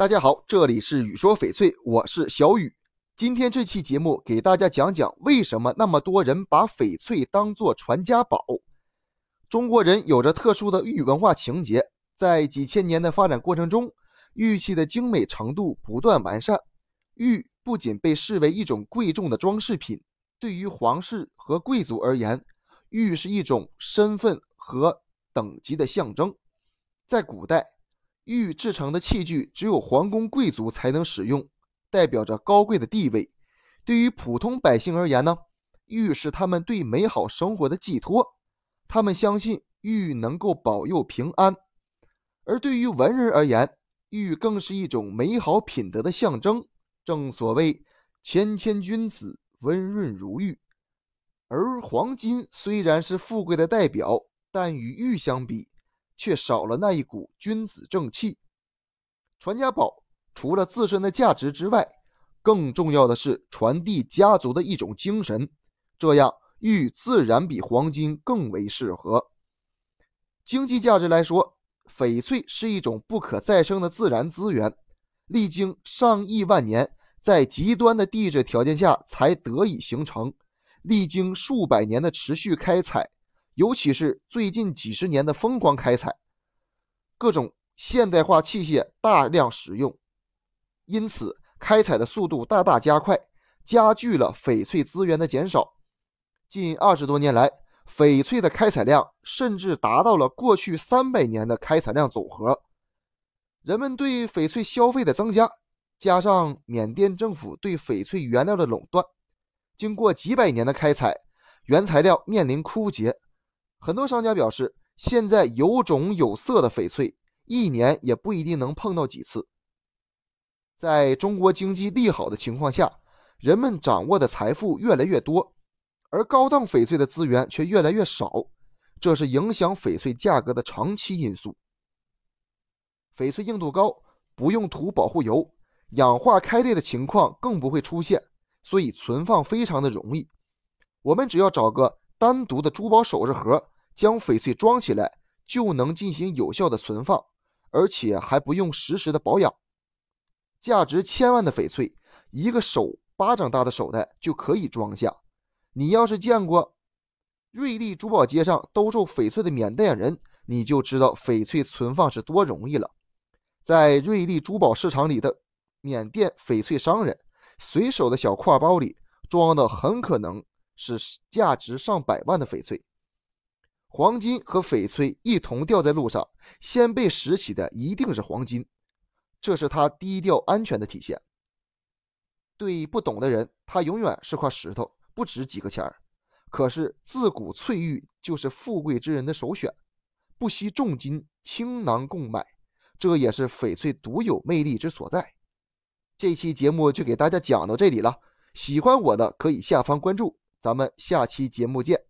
大家好，这里是雨说翡翠，我是小雨。今天这期节目给大家讲讲为什么那么多人把翡翠当做传家宝。中国人有着特殊的玉文化情节，在几千年的发展过程中，玉器的精美程度不断完善。玉不仅被视为一种贵重的装饰品，对于皇室和贵族而言，玉是一种身份和等级的象征。在古代，玉制成的器具只有皇宫贵族才能使用。代表着高贵的地位。对于普通百姓而言呢，玉是他们对美好生活的寄托。他们相信玉能够保佑平安。而对于文人而言，玉更是一种美好品德的象征。正所谓“谦谦君子，温润如玉”。而黄金虽然是富贵的代表，但与玉相比，却少了那一股君子正气。传家宝。除了自身的价值之外，更重要的是传递家族的一种精神。这样，玉自然比黄金更为适合。经济价值来说，翡翠是一种不可再生的自然资源，历经上亿万年，在极端的地质条件下才得以形成，历经数百年的持续开采，尤其是最近几十年的疯狂开采，各种现代化器械大量使用。因此，开采的速度大大加快，加剧了翡翠资源的减少。近二十多年来，翡翠的开采量甚至达到了过去三百年的开采量总和。人们对翡翠消费的增加，加上缅甸政府对翡翠原料的垄断，经过几百年的开采，原材料面临枯竭。很多商家表示，现在有种有色的翡翠，一年也不一定能碰到几次。在中国经济利好的情况下，人们掌握的财富越来越多，而高档翡翠的资源却越来越少，这是影响翡翠价格的长期因素。翡翠硬度高，不用涂保护油，氧化开裂的情况更不会出现，所以存放非常的容易。我们只要找个单独的珠宝首饰盒，将翡翠装起来，就能进行有效的存放，而且还不用实时的保养。价值千万的翡翠，一个手巴掌大的手袋就可以装下。你要是见过瑞丽珠宝街上兜售翡翠的缅甸人，你就知道翡翠存放是多容易了。在瑞丽珠宝市场里的缅甸翡翠商人，随手的小挎包里装的很可能是价值上百万的翡翠。黄金和翡翠一同掉在路上，先被拾起的一定是黄金。这是他低调安全的体现。对不懂的人，他永远是块石头，不值几个钱儿。可是自古翠玉就是富贵之人的首选，不惜重金倾囊购买，这也是翡翠独有魅力之所在。这期节目就给大家讲到这里了，喜欢我的可以下方关注，咱们下期节目见。